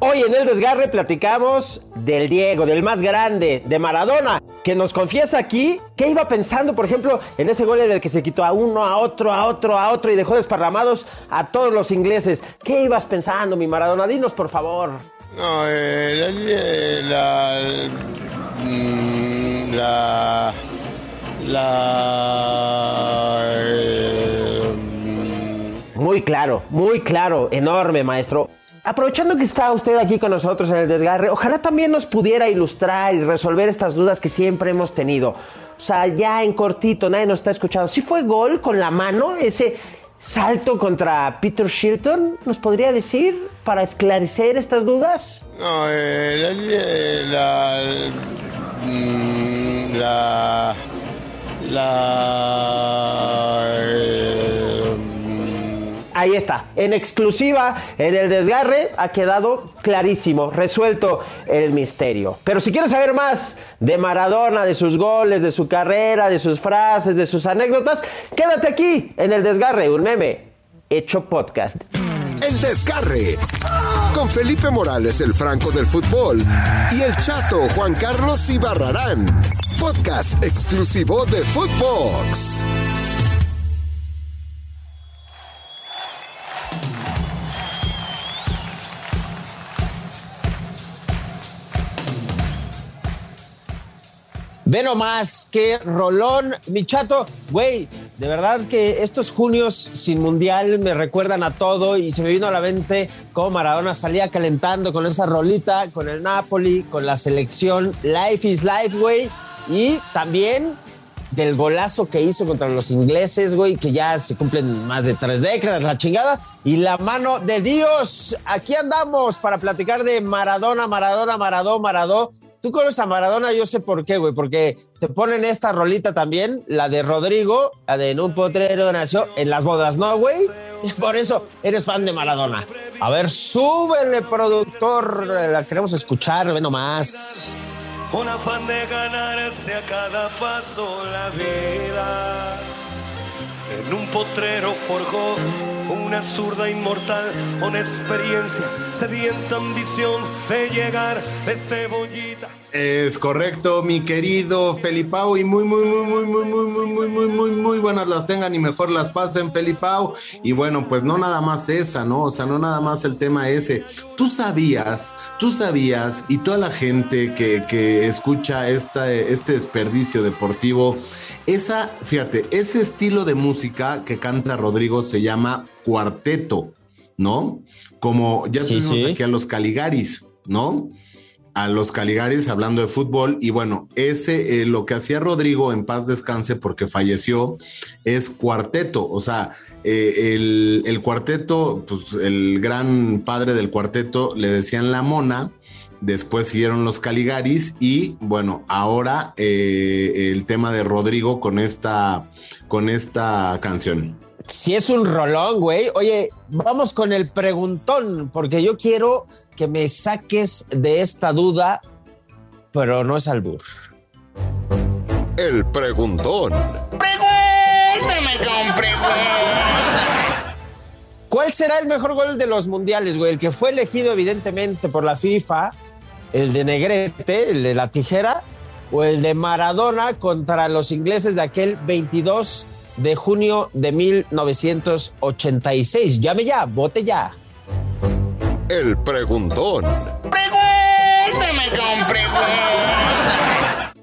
Hoy en el desgarre platicamos del Diego, del más grande, de Maradona, que nos confiesa aquí que iba pensando, por ejemplo, en ese gol en el que se quitó a uno, a otro, a otro, a otro y dejó desparramados a todos los ingleses. ¿Qué ibas pensando, mi Maradona? Dinos, por favor. No, eh, la, la, la, eh, Muy claro, muy claro, enorme, maestro. Aprovechando que está usted aquí con nosotros en el desgarre, ojalá también nos pudiera ilustrar y resolver estas dudas que siempre hemos tenido. O sea, ya en cortito, nadie nos está escuchando. ¿Sí fue gol con la mano ese salto contra Peter Shilton? ¿Nos podría decir para esclarecer estas dudas? no, eh, la, la, la, la, Ahí está, en exclusiva, en el desgarre, ha quedado clarísimo, resuelto el misterio. Pero si quieres saber más de Maradona, de sus goles, de su carrera, de sus frases, de sus anécdotas, quédate aquí, en el desgarre, un meme hecho podcast. El Desgarre. Con Felipe Morales, el Franco del fútbol. Y el chato Juan Carlos Ibarrarán. Podcast exclusivo de Footbox. Ve nomás, qué rolón, mi chato. Güey, de verdad que estos junios sin mundial me recuerdan a todo y se me vino a la mente cómo Maradona salía calentando con esa rolita, con el Napoli, con la selección. Life is life, güey. Y también del golazo que hizo contra los ingleses, güey, que ya se cumplen más de tres décadas, la chingada. Y la mano de Dios. Aquí andamos para platicar de Maradona, Maradona, Maradó, Maradó. Tú conoces a Maradona, yo sé por qué, güey, porque te ponen esta rolita también, la de Rodrigo, la de En un potrero nació en las bodas, ¿no, güey? Por eso eres fan de Maradona. A ver, súbele, productor, la queremos escuchar, ve nomás. Un afán de ganarse a cada paso la vida. En un potrero forjó una zurda inmortal, una experiencia, sedienta ambición de llegar de cebollita. Es correcto, mi querido Felipao, y muy, muy, muy, muy, muy, muy, muy, muy, muy, muy, muy buenas las tengan y mejor las pasen, Felipao. Y bueno, pues no nada más esa, ¿no? O sea, no nada más el tema ese. Tú sabías, tú sabías, y toda la gente que, que escucha esta, este desperdicio deportivo, esa, fíjate, ese estilo de música que canta Rodrigo se llama cuarteto, ¿no? Como ya Sí, tuvimos sí. aquí a los Caligaris, ¿no? A los Caligaris hablando de fútbol y bueno, ese eh, lo que hacía Rodrigo en paz descanse porque falleció es cuarteto, o sea, eh, el, el cuarteto, pues el gran padre del cuarteto le decían la mona, después siguieron los Caligaris y bueno, ahora eh, el tema de Rodrigo con esta, con esta canción. Si es un rolón, güey. Oye, vamos con el preguntón, porque yo quiero que me saques de esta duda, pero no es albur. El preguntón. ¿Cuál será el mejor gol de los mundiales, güey? El que fue elegido evidentemente por la FIFA, el de Negrete, el de la tijera, o el de Maradona contra los ingleses de aquel 22 de junio de 1986. Llame ya, vote ya. El preguntón.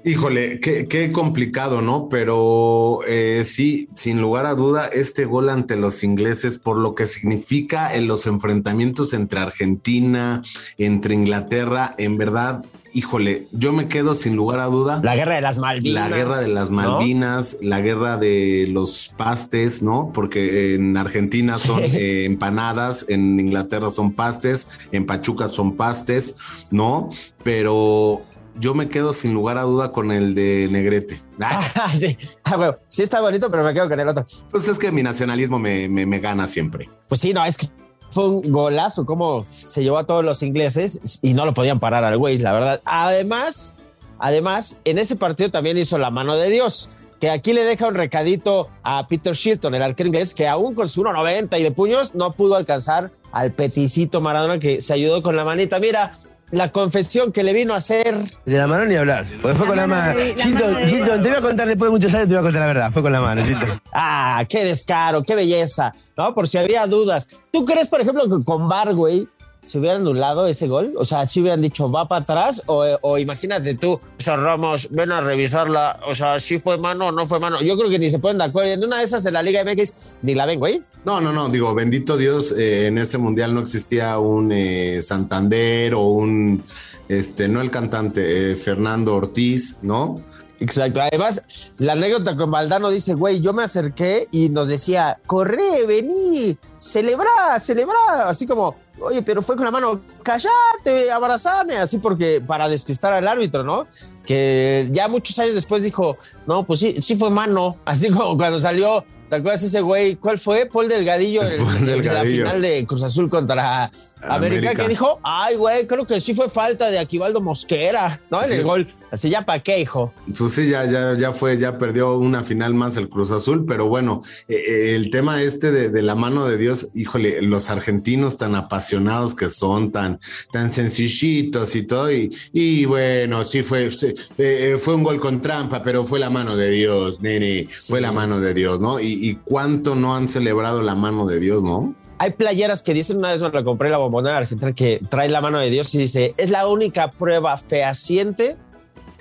Híjole, qué, qué complicado, ¿no? Pero eh, sí, sin lugar a duda, este gol ante los ingleses, por lo que significa en los enfrentamientos entre Argentina, entre Inglaterra, en verdad, híjole, yo me quedo sin lugar a duda. La guerra de las Malvinas. La guerra de las ¿no? Malvinas, la guerra de los pastes, ¿no? Porque en Argentina son Sí. eh, empanadas, en Inglaterra son pastes, en Pachuca son pastes, ¿no? Pero yo me quedo sin lugar a duda con el de Negrete. Ah, Ah, sí. Ah, bueno, sí está bonito, pero me quedo con el otro. pues es que mi nacionalismo me, me- me gana siempre. Pues sí, no, es que fue un golazo, como se llevó a todos los ingleses y no lo podían parar al güey, la verdad. Además, además, en ese partido también hizo la mano de Dios. que aquí le deja un recadito a Peter Shilton, el arquero inglés, que aún con su 1.90 y de puños no pudo alcanzar al peticito Maradona que se ayudó con la manita. Mira, la confesión que le vino a hacer. De la mano ni hablar. Porque fue con la mano. Shilton, te voy a contar después de muchos años, te voy a contar la verdad. Fue con la mano, Shilton. Ah, qué descaro, qué belleza, ¿no? Por si había dudas. ¿Tú crees, por ejemplo, que con Bar, güey, se hubiera anulado ese gol? O sea, si hubieran dicho va para atrás o, o imagínate tú, esos Ramos, ven a revisarla, o sea, si fue mano o no fue mano. Yo creo que ni se ponen de acuerdo. En una de esas en la Liga MX ni la ven, güey. No, no, no, digo, bendito Dios, eh, en ese mundial no existía un eh, Santander o un, este, no el cantante, eh, Fernando Ortiz, ¿no? Exacto. Además, la anécdota con Valdano dice, güey, yo me acerqué y nos decía, corre, vení, celebra, celebra, así como, oye, pero fue con la mano, cállate, abrazame, así porque para despistar al árbitro, ¿no? Que ya muchos años después dijo, no, pues sí, sí fue mano, así como cuando salió, ¿te acuerdas ese güey? ¿Cuál fue? Paul Delgadillo, Paul en la final de Cruz Azul contra América, América. que dijo, ay, güey, creo que sí fue falta de Aquivaldo Mosquera, ¿no? En Sí. el gol. Así ya para qué, hijo. Pues sí, ya, ya, ya fue, ya perdió una final más el Cruz Azul, pero bueno, eh, eh, el tema este de, de la mano de Dios, híjole, los argentinos tan apasionados que son, tan, tan sencillitos y todo, y, y bueno, sí fue, sí, eh, fue un gol con trampa, pero fue la mano de Dios, nene, fue la mano de Dios, ¿no? Y, y cuánto no han celebrado la mano de Dios, ¿no? Hay playeras que dicen, una vez me la compré la bombonera argentina, que trae la mano de Dios y dice, es la única prueba fehaciente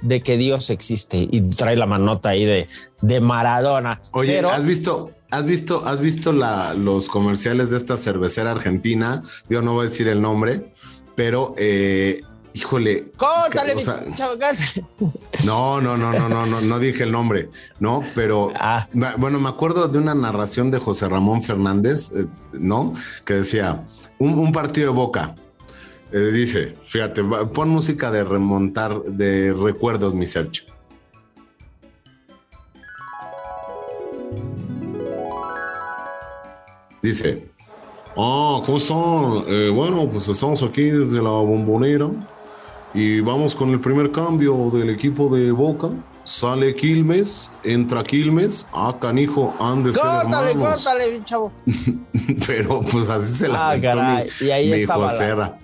de que Dios existe. Y trae la manota ahí de, de Maradona. Oye, Pero, ¿has visto, has visto, has visto la, los comerciales de esta cervecera argentina? Yo no voy a decir el nombre, pero eh, híjole. córtale, o mi sea, no, no, no, no, no, no, no dije el nombre, no, pero Ah. bueno, me acuerdo de una narración de José Ramón Fernández, eh, ¿no? Que decía un, un partido de Boca. Eh, dice, fíjate, pon música de remontar, de recuerdos, mi Sergio. Dice, ah, ¿cómo están? Eh, bueno, pues estamos aquí desde la bombonera y vamos con el primer cambio del equipo de Boca. Sale Quilmes, entra Quilmes, ah, canijo, han de ser Córtale, mi chavo. Pero pues así se la Ah, caray, y ahí estaba la-.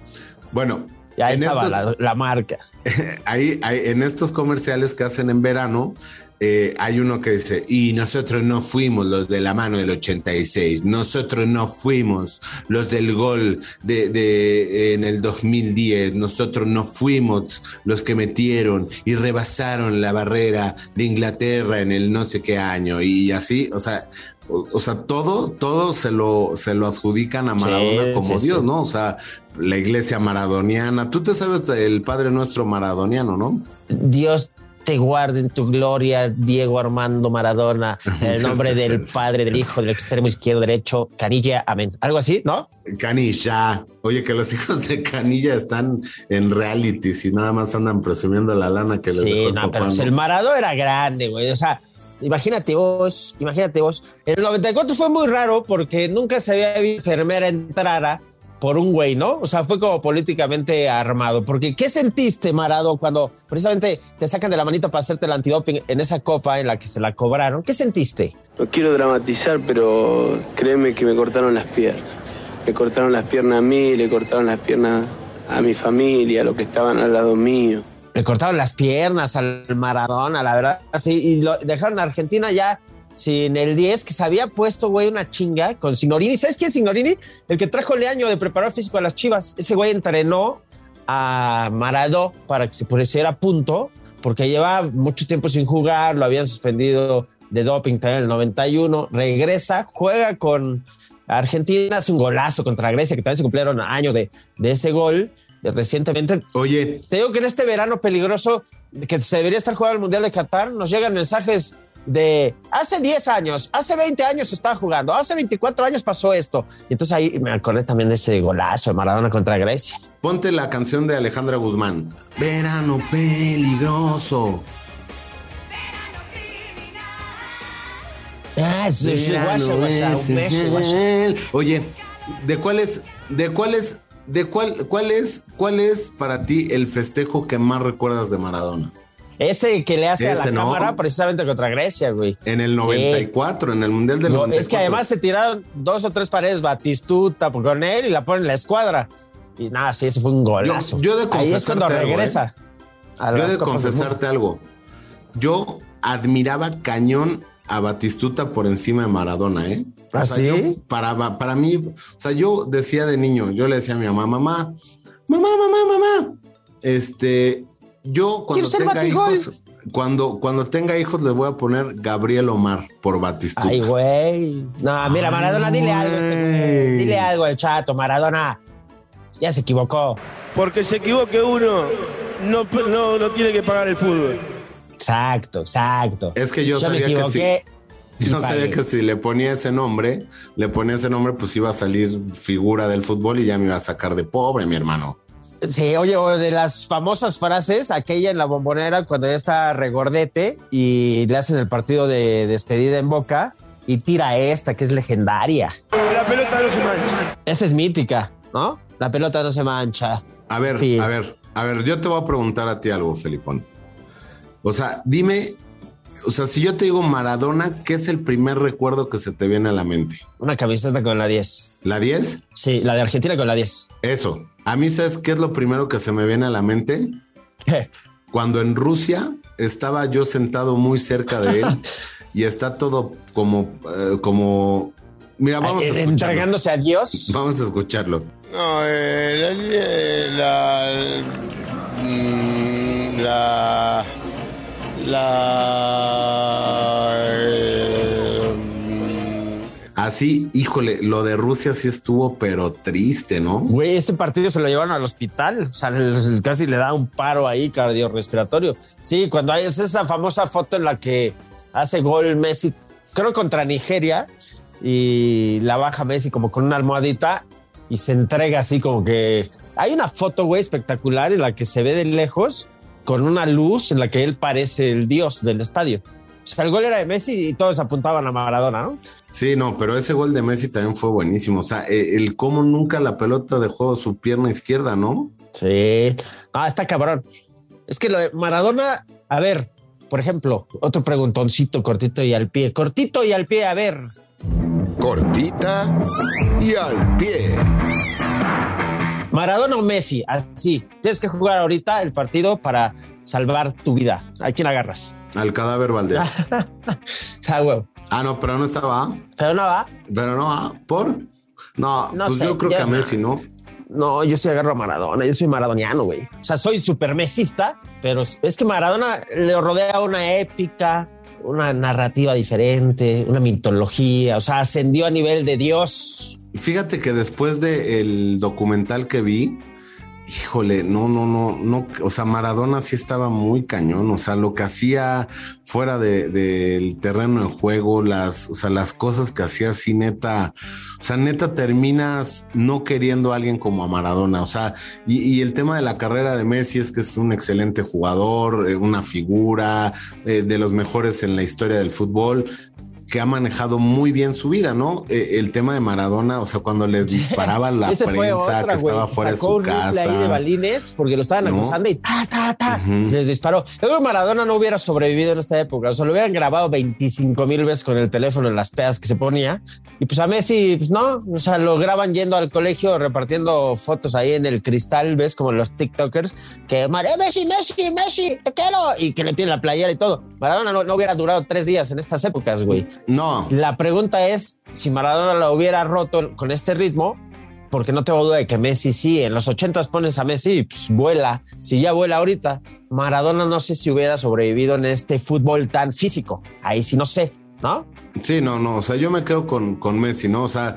Bueno, Y ahí en estaba estos- la, la marca. ahí, ahí, en estos comerciales que hacen en verano, eh, hay uno que dice, y nosotros no fuimos los de la mano del 86, nosotros no fuimos los del gol de, de- en el 2010, nosotros no fuimos los que metieron y rebasaron la barrera de Inglaterra en el no sé qué año, y así, o sea... O, o sea, todo, todo se lo, se lo adjudican a Maradona Sí, como sí, Dios, sí. ¿no? O sea, la iglesia maradoniana. Tú te sabes el Padre Nuestro maradoniano, ¿no? Dios te guarde en tu gloria, Diego Armando Maradona, en el nombre del Padre, del Hijo, del extremo izquierdo, derecho, Canilla, amén. Algo así, ¿no? Canilla. Oye, que los hijos de Canilla están en realities y nada más andan presumiendo la lana que les dejó Sí, el no, pero pues, el Maradona era grande, güey. O sea, imagínate vos, imagínate vos. En el 94 fue muy raro porque nunca se había visto enfermera entrara por un güey, ¿no? O sea, fue como políticamente armado. Porque, ¿qué sentiste, Marado, cuando precisamente te sacan de la manita para hacerte el antidoping en esa copa en la que se la cobraron? ¿Qué sentiste? No quiero dramatizar, pero créeme que me cortaron las piernas. Me cortaron las piernas a mí, le cortaron las piernas a mi familia, a los que estaban al lado mío. Le cortaron las piernas al Maradona, la verdad. Así, y lo dejaron a Argentina ya sin el 10, que se había puesto, güey, una chinga con Signorini. ¿Sabes quién es Signorini? El que trajo el año de preparar físico a las chivas. Ese güey entrenó a Maradó para que se pusiera a punto, porque lleva mucho tiempo sin jugar, lo habían suspendido de doping también en el 91. Regresa, juega con Argentina, hace un golazo contra Grecia, que también se cumplieron años de, de ese gol. recientemente Oye, te digo que en este verano peligroso que se debería estar jugando el Mundial de Qatar, nos llegan mensajes de hace 10 años, hace 20 años estaba jugando, hace 24 años pasó esto. Y entonces ahí me acordé también de ese golazo de Maradona contra Grecia. ponte la canción de Alejandra Guzmán. Verano peligroso. Ah, sí, sí. Oye, ¿de cuál es, de cuál es, de cuál, cuál es, cuál es para ti el festejo que más recuerdas de Maradona? Ese que le hace a la no. cámara precisamente contra Grecia, güey. En el 94, en el Mundial del No, 94. es que además se tiraron dos o tres paredes Batistuta por- con él y la ponen en la escuadra. Y nada, sí, ese fue un golazo. Yo- yo de Ahí es cuando confesarte algo, regresa. a Yo de confesarte algo. Yo admiraba cañón a Batistuta por encima de Maradona, ¿eh? ¿Ah, sí? yo, para, para mí, o sea, yo decía de niño, yo le decía a mi mamá, mamá, mamá, mamá, mamá, este, yo cuando tenga batigol. hijos, cuando, cuando tenga hijos les voy a poner Gabriel Omar por Batistuta. Ay, güey. No, mira, Ay, Maradona, dile algo. a Este, dile algo al chato, Maradona. Ya se equivocó. Porque se equivoque uno, no, no, no tiene que pagar el fútbol. Exacto, exacto. Es que yo, sabía que equivoqué. si, yo sabía que si le ponía ese nombre, le ponía ese nombre, pues iba a salir figura del fútbol y ya me iba a sacar de pobre, mi hermano. Sí, oye, o de las famosas frases, aquella en la bombonera cuando ya está regordete y le hacen el partido de despedida en boca y tira esta que es legendaria. La pelota no se mancha. Esa es mítica, ¿no? La pelota no se mancha. A ver, Sí. a ver, a ver, yo te voy a preguntar a ti algo, Felipón. O sea, dime, o sea, si yo te digo Maradona, ¿qué es el primer recuerdo que se te viene a la mente? Una camiseta con la 10. ¿La 10? Sí, la de Argentina con la 10. Eso. A mí, ¿sabes qué es lo primero que se me viene a la mente? ¿Qué? Cuando en Rusia estaba yo sentado muy cerca de él y está todo como, eh, como, mira, vamos a Eh, escucharlo. Entregándose a Dios. Vamos a escucharlo. No, eh, la, la, mm, la, la, eh, Así, híjole, lo de Rusia sí estuvo, pero triste, ¿no? Güey, ese partido se lo llevaron al hospital. O sea, casi le da un paro ahí cardiorrespiratorio. Sí, cuando hay es esa famosa foto en la que hace gol Messi, creo contra Nigeria, y la baja Messi como con una almohadita y se entrega así como que. Hay una foto, güey, espectacular en la que se ve de lejos con una luz en la que él parece el dios del estadio. O sea, el gol era de Messi y todos apuntaban a Maradona, ¿no? Sí, no, pero ese gol de Messi también fue buenísimo. O sea, eh, el cómo nunca la pelota dejó su pierna izquierda, ¿no? Sí. Ah, está cabrón. Es que lo de Maradona, a ver, por ejemplo, otro preguntoncito cortito y al pie. Cortito y al pie, a ver. Cortita y al pie. Maradona o Messi, así. Tienes que jugar ahorita el partido para salvar tu vida. ¿A quién agarras? Al cadáver Valdés. O sea, güey. ah, no, pero no estaba. ¿ah? Pero no va. Pero no, ¿ah? ¿por? No, No pues sé, yo creo que a Messi, ¿no? No, yo sí agarro a Maradona. Yo soy maradoniano, güey. O sea, soy súper mesista, pero es que Maradona le rodea una épica, una narrativa diferente, una mitología. O sea, ascendió a nivel de Dios. Fíjate que después del documental que vi, híjole, no, no, no, no, o sea, Maradona sí estaba muy cañón, o sea, lo que hacía fuera de- del terreno de juego, las, o sea, las cosas que hacía así neta, o sea, neta terminas no queriendo a alguien como a Maradona, o sea, y, y el tema de la carrera de Messi es que es un excelente jugador, eh, una figura eh, de los mejores en la historia del fútbol, que ha manejado muy bien su vida, ¿no? Eh, el tema de Maradona, o sea, cuando les disparaba la prensa otra, que estaba que fuera de su un rifle ahí de casa. balines porque lo estaban No. acusando y ta, ta, ta, les disparó. Yo creo que Maradona no hubiera sobrevivido en esta época. O sea, lo hubieran grabado 25 mil veces con el teléfono en las pedas que se ponía. Y pues a Messi, pues no. O sea, lo graban yendo al colegio repartiendo fotos ahí en el cristal, ves como los TikTokers que Messi, Messi, Messi, te quiero. Y que le tienen la playera y todo. Maradona no, no hubiera durado tres días en estas épocas, güey. No, La pregunta es si Maradona lo hubiera roto con este ritmo, porque no tengo duda de que Messi sí, en los 80 pones a Messi y pues, vuela, si ya vuela ahorita, Maradona no sé si hubiera sobrevivido en este fútbol tan físico, ahí sí no sé, ¿no? sí, no, no, o sea, yo me quedo con, con Messi, ¿no? O sea,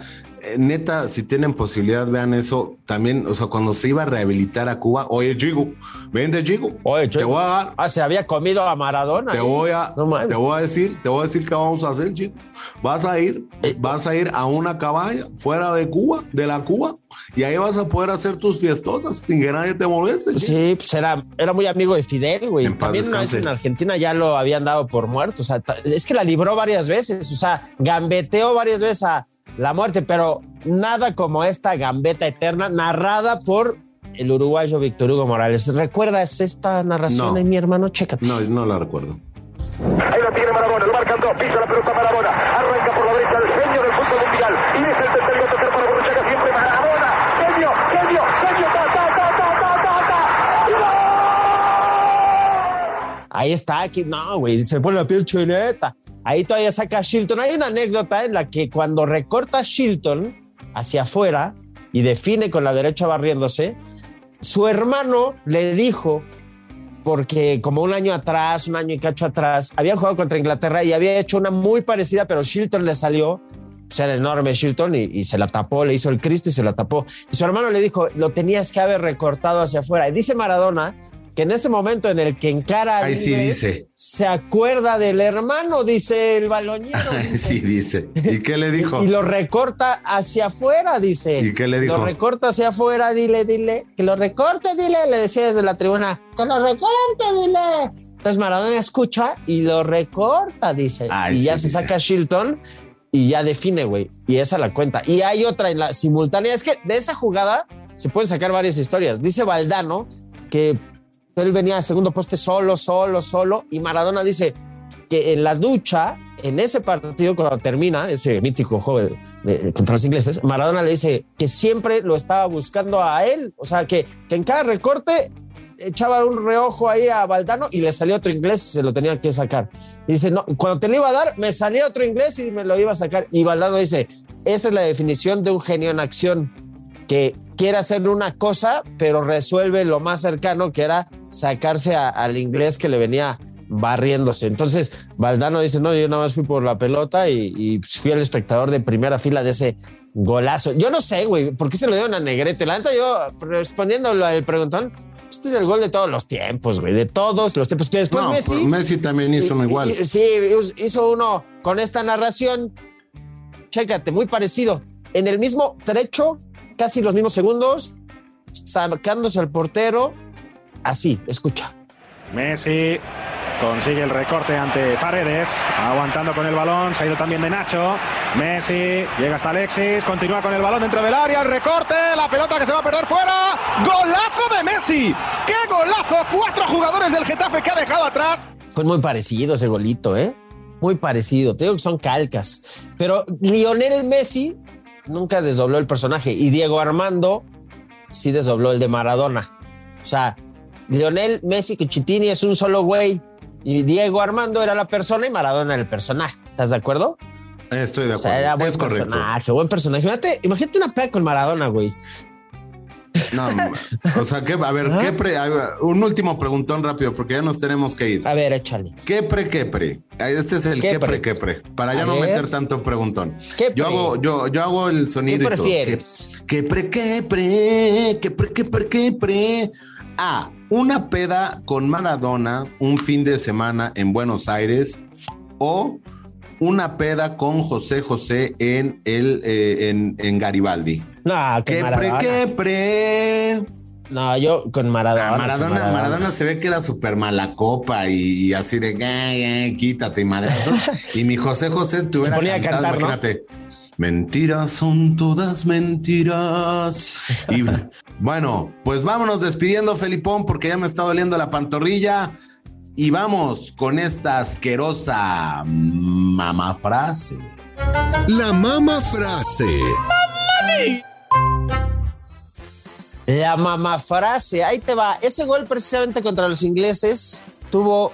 neta, si tienen posibilidad, vean eso. También, o sea, cuando se iba a rehabilitar a Cuba, oye, Chico, vente, Chico, Oye, te voy a dar, Ah, se había comido a Maradona. te ¿eh? voy a, No te voy a decir, te voy a decir qué vamos a hacer, chico. Vas a ir, Eh, vas a ir a una cabaña fuera de Cuba, de la Cuba, y ahí vas a poder hacer tus fiestotas sin que nadie te moleste. chico. Sí, pues era, era muy amigo de Fidel, güey. También una vez en Argentina ya lo habían dado por muerto. O sea, es que la libró varias veces. O sea, gambeteó varias veces a la muerte, pero nada como esta gambeta eterna narrada por el uruguayo Víctor Hugo Morales. ¿Recuerdas esta narración No. de mi hermano? Chécate. No, no la recuerdo. Ahí lo tiene Marabona, lo marcan dos, pisa la pelota Marabona, arranca por la derecha el genio del fútbol mundial, y es el tercero a tocar para Borruchaga siempre Marabona, genio, genio, genio, ta, ta, ta, ta, ta, ta, ta, gol. Ahí está, aquí, no, güey, se pone la piel chuleta. Ahí todavía saca a Shilton. Hay una anécdota en la que cuando recorta a Shilton hacia afuera y define con la derecha barriéndose, su hermano le dijo, porque como un año atrás, un año y cacho atrás, había jugado contra Inglaterra y había hecho una muy parecida, pero Shilton le salió, o sea, el enorme Shilton, y, y se la tapó, le hizo el Cristo y se la tapó. Y su hermano le dijo, lo tenías que haber recortado hacia afuera. Y dice Maradona que en ese momento en el que encara Ahí sí dice. se acuerda del hermano, dice el balonero. Ay, sí, dice. ¿Y qué le dijo? Y lo recorta hacia afuera, dice. ¿Y qué le dijo? Lo recorta hacia afuera, dile, dile. Que lo recorte, dile. Le decía desde la tribuna. Que lo recorte, dile. Entonces Maradona escucha y lo recorta, dice. Ay, y ya se saca Shilton y ya define, güey. Y esa la cuenta. Y hay otra en la simultánea. Es que de esa jugada se pueden sacar varias historias. Dice Valdano que él venía a segundo poste solo, solo, solo. Y Maradona dice que en la ducha, en ese partido, cuando termina, ese mítico de- de- contra los ingleses, Maradona le dice que siempre lo estaba buscando a él. O sea, que, que en cada recorte echaba un reojo ahí a Valdano y le salió otro inglés y se lo tenía que sacar. Y dice, no, cuando te lo iba a dar, me salía otro inglés y me lo iba a sacar. Y Valdano dice, esa es la definición de un genio en acción, que quiere hacer una cosa, pero resuelve lo más cercano, que era sacarse a- al inglés que le venía barriéndose. Entonces, Valdano dice, no, yo nada más fui por la pelota y, y fui el espectador de primera fila de ese golazo. Yo no sé, güey, ¿por qué se lo dieron a Negrete? La neta, yo respondiendo al preguntón, este es el gol de todos los tiempos, güey, de todos los tiempos. Que después no, Messi... Messi también hizo uno igual. Sí, hizo uno con esta narración. Chécate, muy parecido. En el mismo trecho, casi los mismos segundos, sacándose al portero. Así, escucha. Messi consigue el recorte ante Paredes, aguantando con el balón, se ha ido también de Nacho. Messi llega hasta Alexis, continúa con el balón dentro del área, el recorte, la pelota que se va a perder fuera. ¡Golazo de Messi! ¡Qué golazo! Cuatro jugadores del Getafe que ha dejado atrás. Fue muy parecido ese golito, ¿eh? Muy parecido. Te digo que son calcas. Pero Lionel Messi nunca desdobló el personaje y Diego Armando sí desdobló el de Maradona. O sea, Lionel Messi Cuchitini es un solo güey y Diego Armando era la persona y Maradona era el personaje. ¿Estás de acuerdo? Estoy de O sea, acuerdo. era buen es correcto. personaje, buen personaje. Imagínate, imagínate una pega con Maradona, güey. No, o sea, que, a ver, ¿qué pre- un último preguntón rápido, porque ya nos tenemos que ir. A ver, échale. ¿Qué pre, qué pre? Este es el ¿Qué qué pre, qué pre. Para ya no meter tanto preguntón. ¿Qué Yo hago, yo, yo hago el sonido. ¿Qué prefieres? ¿Qué, qué pre, qué pre? ¿Qué pre, qué pre, qué pre? A. Una peda con Maradona un fin de semana en Buenos Aires o una peda con José José en el eh, en, en Garibaldi. No, ¿Qué pre, Maradona. qué pre? No, yo con Maradona. Ah, con Maradona, Maradona se ve que era súper mala copa y, y así de "Ay, ay, quítate y madrazos. y mi José José te hubiera ponía a cantar, ¿no? imagínate. Mentiras son todas mentiras. Y bueno, pues vámonos despidiendo, Felipón, porque ya me está doliendo la pantorrilla. Y vamos con esta asquerosa mamá frase. La mama frase. La mamá frase, ahí te va. Ese gol precisamente contra los ingleses tuvo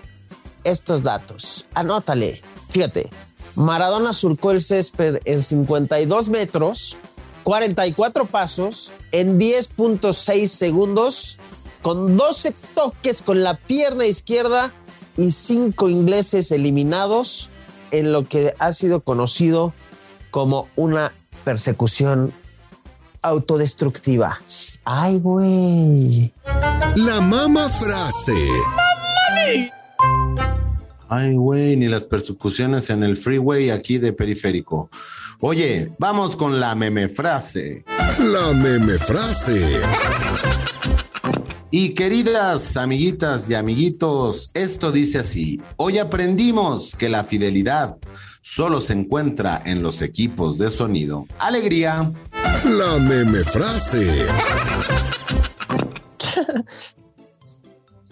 estos datos. Anótale. Fíjate, Maradona surcó el césped en 52 metros, 44 pasos, en 10.6 segundos, con 12 toques con la pierna izquierda y 5 ingleses eliminados en lo que ha sido conocido como una persecución autodestructiva. Ay, güey. La mama frase. Ay, güey, ni las persecuciones en el freeway aquí de periférico. Oye, vamos con la meme frase. La meme frase. Y queridas amiguitas y amiguitos, esto dice así. Hoy aprendimos que la fidelidad solo se encuentra en los equipos de sonido. Alegría. La meme frase.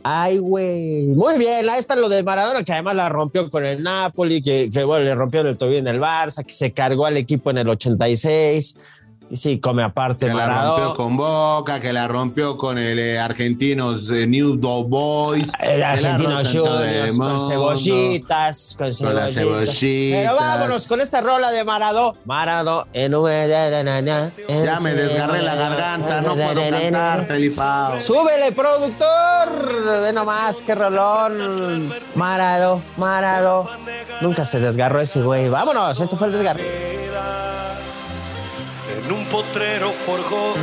Ay, güey. Muy bien, ahí está lo de Maradona, que además la rompió con el Napoli, que, que bueno, le rompió el tobillo en el Barça, que se cargó al equipo en el 86. Sí, come aparte Que la rompió con Boca, que la rompió con el eh, Argentinos eh, New Dog Boys. El que la argentino el Juniors, con cebollitas, con Con las cebollitas. cebollitas. Pero vámonos con esta rola de Marado. Marado en Ya me desgarré la garganta, no puedo cantar, Felipao. Súbele, productor. Ve nomás, qué rolón. Marado, Marado. Nunca se desgarró ese güey. Vámonos, esto fue el desgarre. Potrero forjó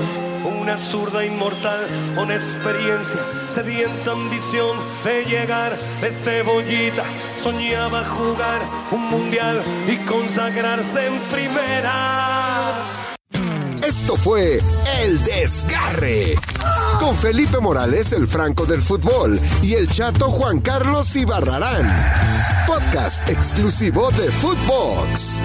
una zurda inmortal, una experiencia, sedienta ambición de llegar de cebollita. Soñaba jugar un mundial y consagrarse en primera. Esto fue El Desgarre. Con Felipe Morales, el Franco del Fútbol, y el chato Juan Carlos Ibarrarán. Podcast exclusivo de Footbox.